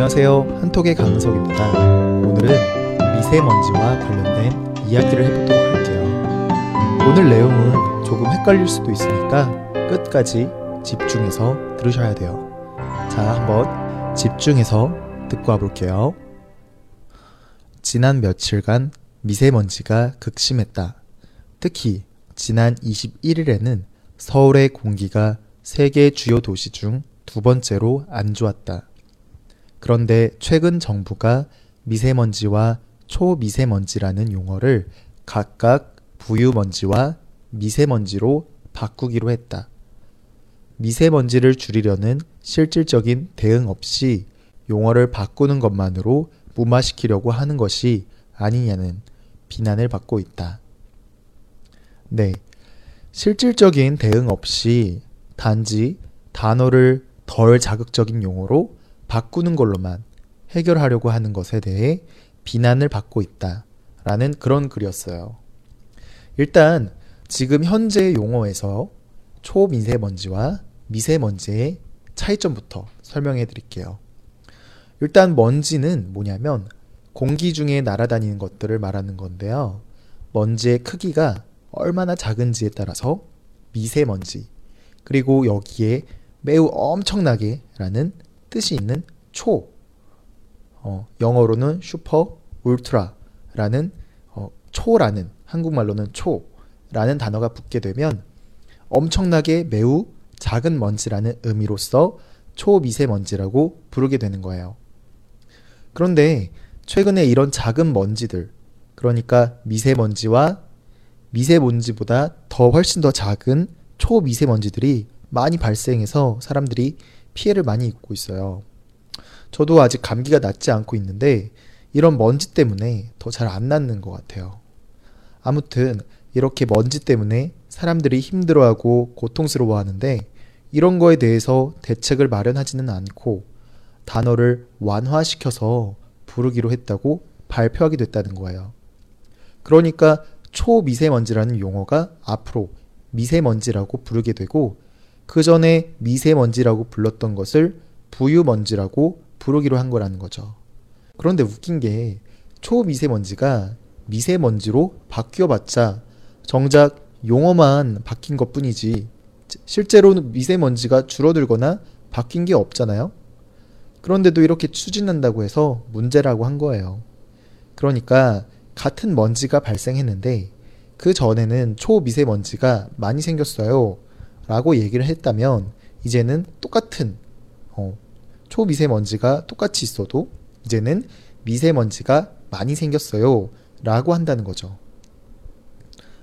안녕하세요. 한톡의 강은석입니다. 오늘은 미세먼지와 관련된 이야기를 해보도록 할게요. 오늘 내용은 조금 헷갈릴 수도 있으니까 끝까지 집중해서 들으셔야 돼요. 자, 한번 집중해서 듣고 와볼게요. 지난 며칠간 미세먼지가 극심했다. 특히 지난 21일에는 서울의 공기가 세계 주요 도시 중 두 번째로 안 좋았다. 그런데 최근 정부가 미세먼지와 초미세먼지라는 용어를 각각 부유먼지와 미세먼지로 바꾸기로 했다. 미세먼지를 줄이려는 실질적인 대응 없이 용어를 바꾸는 것만으로 무마시키려고 하는 것이 아니냐는 비난을 받고 있다. 네. 실질적인 대응 없이 단지 단어를 덜 자극적인 용어로 바꾸는 걸로만 해결하려고 하는 것에 대해 비난을 받고 있다. 라는 그런 글이었어요. 일단 지금 현재 용어에서 초미세먼지와 미세먼지의 차이점부터 설명해 드릴게요. 일단 먼지는 뭐냐면 공기 중에 날아다니는 것들을 말하는 건데요. 먼지의 크기가 얼마나 작은지에 따라서 미세먼지, 그리고 여기에 매우 엄청나게 라는 뜻이 있는 초, 어, 영어로는 슈퍼 울트라 라는 어, 초라는 한국말로는 초라는 단어가 붙게 되면 엄청나게 매우 작은 먼지라는 의미로서 초미세먼지라고 부르게 되는 거예요. 그런데 최근에 이런 작은 먼지들, 그러니까 미세먼지와 미세먼지보다 더 훨씬 더 작은 초미세먼지들이 많이 발생해서 사람들이 피해를 많이 입고 있어요. 저도 아직 감기가 낫지 않고 있는데 이런 먼지 때문에 더 잘 안 낫는 것 같아요. 아무튼 이렇게 먼지 때문에 사람들이 힘들어하고 고통스러워 하는데 이런 거에 대해서 대책을 마련하지는 않고 단어를 완화시켜서 부르기로 했다고 발표하게 됐다는 거예요. 그러니까 초미세먼지라는 용어가 앞으로 미세먼지라고 부르게 되고 그 전에 미세먼지라고 불렀던 것을 부유먼지라고 부르기로 한 거라는 거죠. 그런데 웃긴 게 초미세먼지가 미세먼지로 바뀌어봤자 정작 용어만 바뀐 것 뿐이지 실제로는 미세먼지가 줄어들거나 바뀐 게 없잖아요. 그런데도 이렇게 추진한다고 해서 문제라고 한 거예요. 그러니까 같은 먼지가 발생했는데 그 전에는 초미세먼지가 많이 생겼어요. 라고 얘기를 했다면 이제는 똑같은 어, 초미세먼지가 똑같이 있어도 이제는 미세먼지가 많이 생겼어요. 라고 한다는 거죠.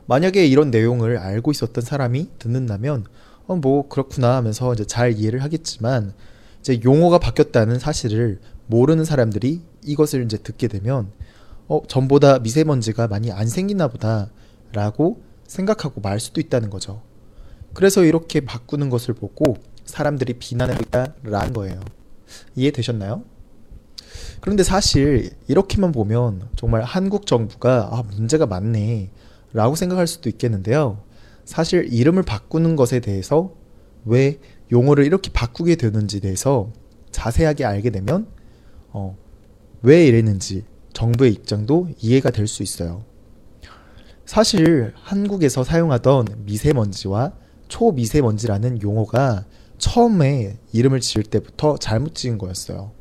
만약에 이런 내용을 알고 있었던 사람이 듣는다면 어, 뭐 그렇구나 하면서 이제 잘 이해를 하겠지만 이제 용어가 바뀌었다는 사실을 모르는 사람들이 이것을 이제 듣게 되면 어, 전보다 미세먼지가 많이 안 생기나 보다 라고 생각하고 말 수도 있다는 거죠. 그래서 이렇게 바꾸는 것을 보고 사람들이 비난하고 있다라는 거예요. 이해되셨나요? 그런데 사실 이렇게만 보면 정말 한국 정부가 아, 문제가 많네 라고 생각할 수도 있겠는데요. 사실 이름을 바꾸는 것에 대해서 왜 용어를 이렇게 바꾸게 되는지 대해서 자세하게 알게 되면 어, 왜 이랬는지 정부의 입장도 이해가 될 수 있어요. 사실 한국에서 사용하던 미세먼지와 초미세먼지라는 용어가 처음에 이름을 지을 때부터 잘못 지은 거였어요.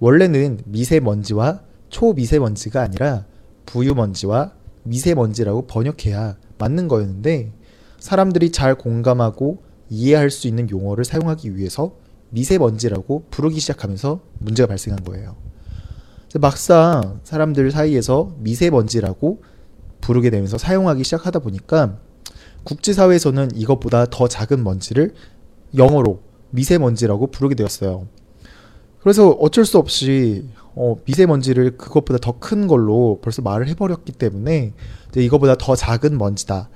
원래는 미세먼지와 초미세먼지가 아니라 부유먼지와 미세먼지라고 번역해야 맞는 거였는데 사람들이 잘 공감하고 이해할 수 있는 용어를 사용하기 위해서 미세먼지라고 부르기 시작하면서 문제가 발생한 거예요. 막상 사람들 사이에서 미세먼지라고 부르게 되면서 사용하기 시작하다 보니까 국제사회에서는 이것보다 더 작은 먼지를 영어로 미세먼지라고 부르게 되었어요. 그래서 어쩔 수 없이 어, 미세먼지를 그것보다 더 큰 걸로 벌써 말을 해버렸기 때문에 이거보다 더 작은 먼지다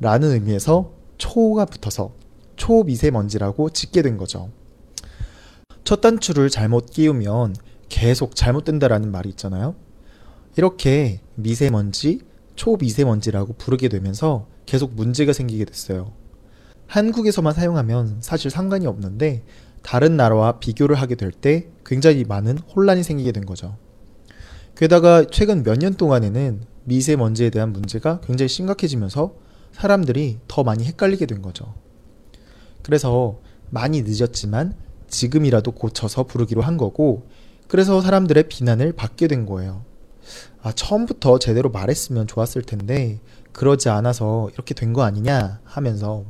라는 의미에서 초가 붙어서 초미세먼지라고 짓게 된 거죠. 첫 단추를 잘못 끼우면 계속 잘못된다라는 말이 있잖아요. 이렇게 미세먼지, 초미세먼지라고 부르게 되면서 계속 문제가 생기게 됐어요. 한국에서만 사용하면 사실 상관이 없는데 다른 나라와 비교를 하게 될 때 굉장히 많은 혼란이 생기게 된 거죠. 게다가 최근 몇 년 동안에는 미세먼지에 대한 문제가 굉장히 심각해지면서 사람들이 더 많이 헷갈리게 된 거죠. 그래서 많이 늦었지만 지금이라도 고쳐서 부르기로 한 거고, 그래서 사람들의 비난을 받게 된 거예요. 아, 처음부터 제대로 말했으면 좋았을 텐데, 그러지 않아서 이렇게 된 거 아니냐 하면서.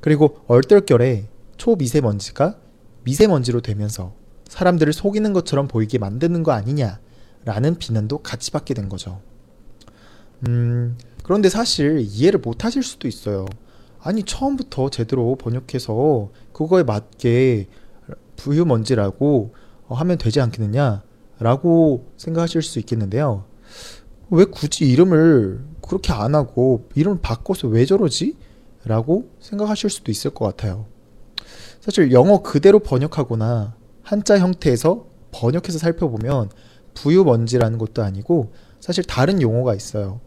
그리고 얼떨결에 초미세먼지가 미세먼지로 되면서 사람들을 속이는 것처럼 보이게 만드는 거 아니냐라는 비난도 같이 받게 된 거죠. 음, 그런데 사실 이해를 못 하실 수도 있어요. 아니, 처음부터 제대로 번역해서 그거에 맞게 부유먼지라고 하면 되지 않겠느냐? 라고 생각하실 수 있겠는데요. 왜 굳이 이름을 그렇게 안 하고 이름을 바꿔서 왜 저러지? 라고 생각하실 수도 있을 것 같아요. 사실 영어 그대로 번역하거나 한자 형태에서 번역해서 살펴보면 부유먼지라는 것도 아니고 사실 다른 용어가 있어요.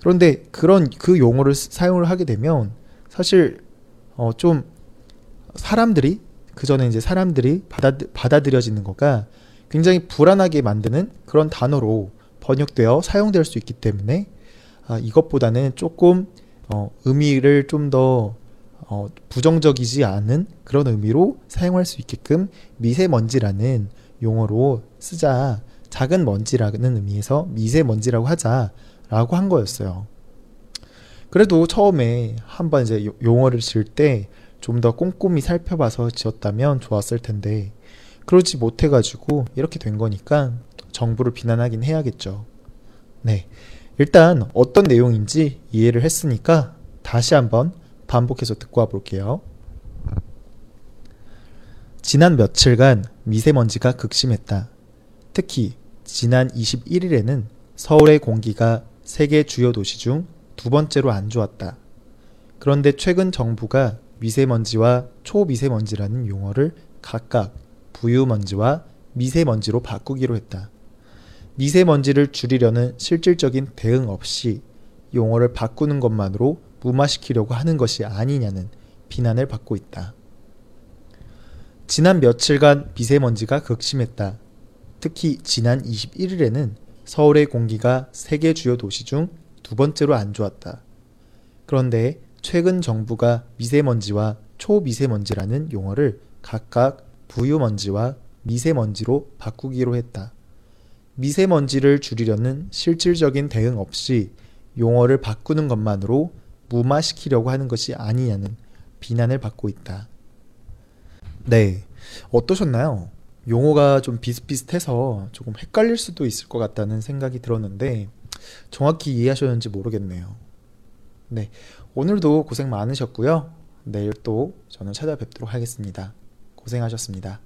그런데 그런 그 용어를 사용을 하게 되면 사실 어 좀 사람들이 그 전에 이제 사람들이 받아 받아들여지는 거가 굉장히 불안하게 만드는 그런 단어로 번역되어 사용될 수 있기 때문에 아, 이것보다는 조금 어, 의미를 좀더 어, 부정적이지 않은 그런 의미로 사용할 수 있게끔 미세먼지라는 용어로 쓰자 작은 먼지라는 의미에서 미세먼지라고 하자라고 한 거였어요. 그래도 처음에 한번 이제 용어를 지을 때 좀 더 꼼꼼히 살펴봐서 지었다면 좋았을 텐데 그러지 못해가지고 이렇게 된 거니까 정부를 비난하긴 해야겠죠. 네. 일단 어떤 내용인지 이해를 했으니까 다시 한번 반복해서 듣고 와 볼게요. 지난 며칠간 미세먼지가 극심했다. 특히 지난 21일에는 서울의 공기가 세계 주요 도시 중 두 번째로 안 좋았다. 그런데 최근 정부가 미세먼지와 초미세먼지라는 용어를 각각 부유먼지와 미세먼지로 바꾸기로 했다. 미세먼지를 줄이려는 실질적인 대응 없이 용어를 바꾸는 것만으로 무마시키려고 하는 것이 아니냐는 비난을 받고 있다. 지난 며칠간 미세먼지가 극심했다. 특히 지난 21일에는 서울의 공기가 세계 주요 도시 중 두 번째로 안 좋았다. 그런데 최근 정부가 미세먼지와 초미세먼지라는 용어를 각각 부유먼지와 미세먼지로 바꾸기로 했다. 미세먼지를 줄이려는 실질적인 대응 없이 용어를 바꾸는 것만으로 무마시키려고 하는 것이 아니냐는 비난을 받고 있다. 네. 어떠셨나요? 용어가 좀 비슷비슷해서 조금 헷갈릴 수도 있을 것 같다는 생각이 들었는데 정확히 이해하셨는지 모르겠네요. 네. 오늘도 고생 많으셨고요. 내일 또 저는 찾아뵙도록 하겠습니다. 고생하셨습니다.